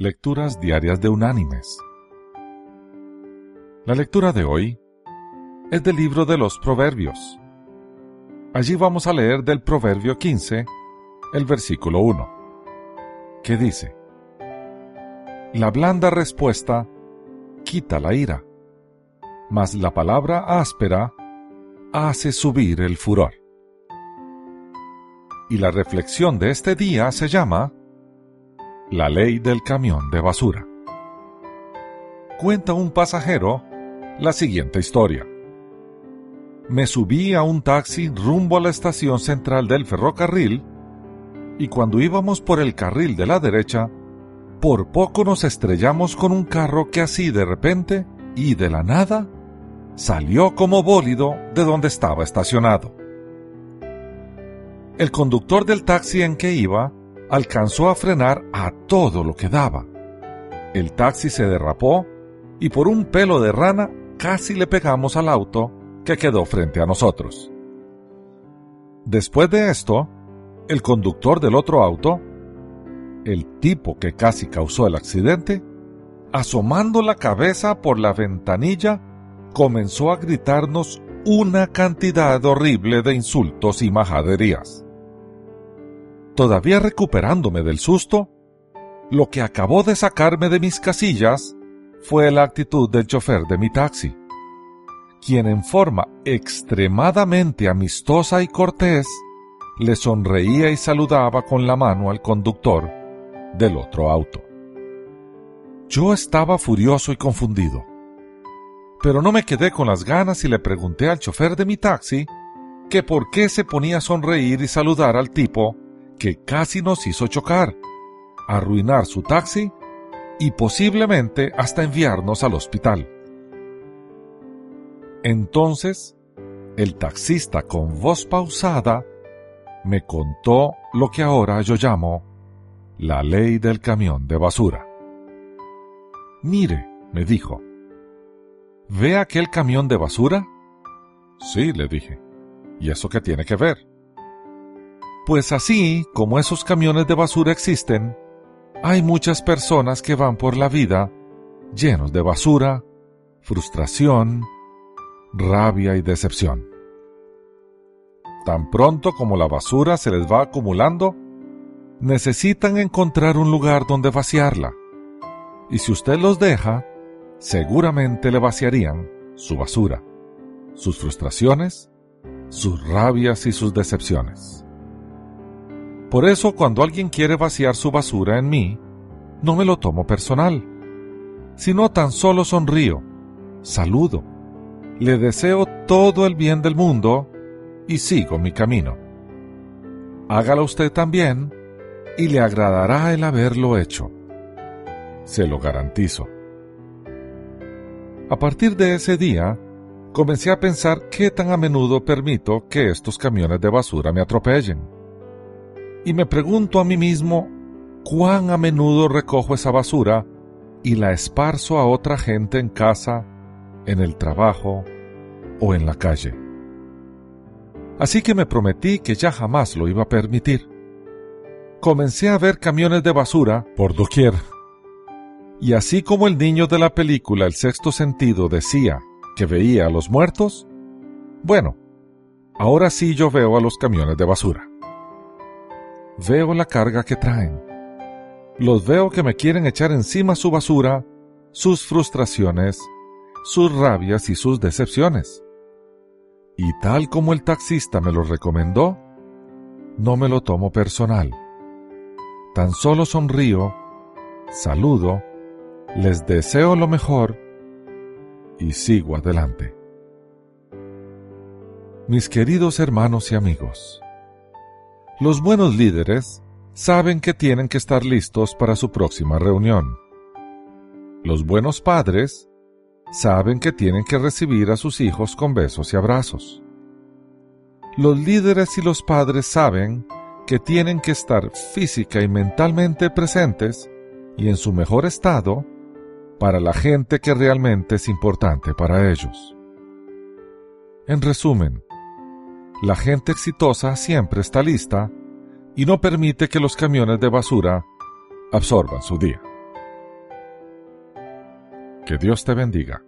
Lecturas Diarias de Unánimes. La lectura de hoy es del libro de los Proverbios. Allí vamos a leer del Proverbio 15, el versículo 1, que dice, La blanda respuesta quita la ira, mas la palabra áspera hace subir el furor. Y la reflexión de este día se llama la ley del camión de basura. Cuenta un pasajero la siguiente historia. Me subí a un taxi rumbo a la estación central del ferrocarril y cuando íbamos por el carril de la derecha, por poco nos estrellamos con un carro que así de repente y de la nada salió como bólido de donde estaba estacionado. El conductor del taxi en que iba alcanzó a frenar a todo lo que daba. El taxi se derrapó y por un pelo de rana casi le pegamos al auto que quedó frente a nosotros. Después de esto, el conductor del otro auto, el tipo que casi causó el accidente, asomando la cabeza por la ventanilla, comenzó a gritarnos una cantidad horrible de insultos y majaderías. Todavía recuperándome del susto, lo que acabó de sacarme de mis casillas fue la actitud del chofer de mi taxi, quien en forma extremadamente amistosa y cortés le sonreía y saludaba con la mano al conductor del otro auto. Yo estaba furioso y confundido, pero no me quedé con las ganas y le pregunté al chofer de mi taxi que por qué se ponía a sonreír y saludar al tipo que casi nos hizo chocar, arruinar su taxi y posiblemente hasta enviarnos al hospital. Entonces, el taxista con voz pausada me contó lo que ahora yo llamo la ley del camión de basura. Mire, me dijo, ¿ve aquel camión de basura? Sí, le dije. ¿Y eso qué tiene que ver? Pues así como esos camiones de basura existen, hay muchas personas que van por la vida llenos de basura, frustración, rabia y decepción. Tan pronto como la basura se les va acumulando, necesitan encontrar un lugar donde vaciarla. Y si usted los deja, seguramente le vaciarían su basura, sus frustraciones, sus rabias y sus decepciones. Por eso cuando alguien quiere vaciar su basura en mí, no me lo tomo personal, sino tan solo sonrío, saludo, le deseo todo el bien del mundo y sigo mi camino. Hágalo usted también y le agradará el haberlo hecho. Se lo garantizo. A partir de ese día, comencé a pensar qué tan a menudo permito que estos camiones de basura me atropellen y me pregunto a mí mismo cuán a menudo recojo esa basura y la esparzo a otra gente en casa, en el trabajo o en la calle. Así que me prometí que ya jamás lo iba a permitir. Comencé a ver camiones de basura por doquier. Y así como el niño de la película El sexto sentido decía que veía a los muertos, bueno, ahora sí yo veo a los camiones de basura. Veo la carga que traen. Los veo que me quieren echar encima su basura, sus frustraciones, sus rabias y sus decepciones. Y tal como el taxista me lo recomendó, no me lo tomo personal. Tan solo sonrío, saludo, les deseo lo mejor y sigo adelante. Mis queridos hermanos y amigos, los buenos líderes saben que tienen que estar listos para su próxima reunión. Los buenos padres saben que tienen que recibir a sus hijos con besos y abrazos. Los líderes y los padres saben que tienen que estar física y mentalmente presentes y en su mejor estado para la gente que realmente es importante para ellos. En resumen, la gente exitosa siempre está lista y no permite que los camiones de basura absorban su día. Que Dios te bendiga.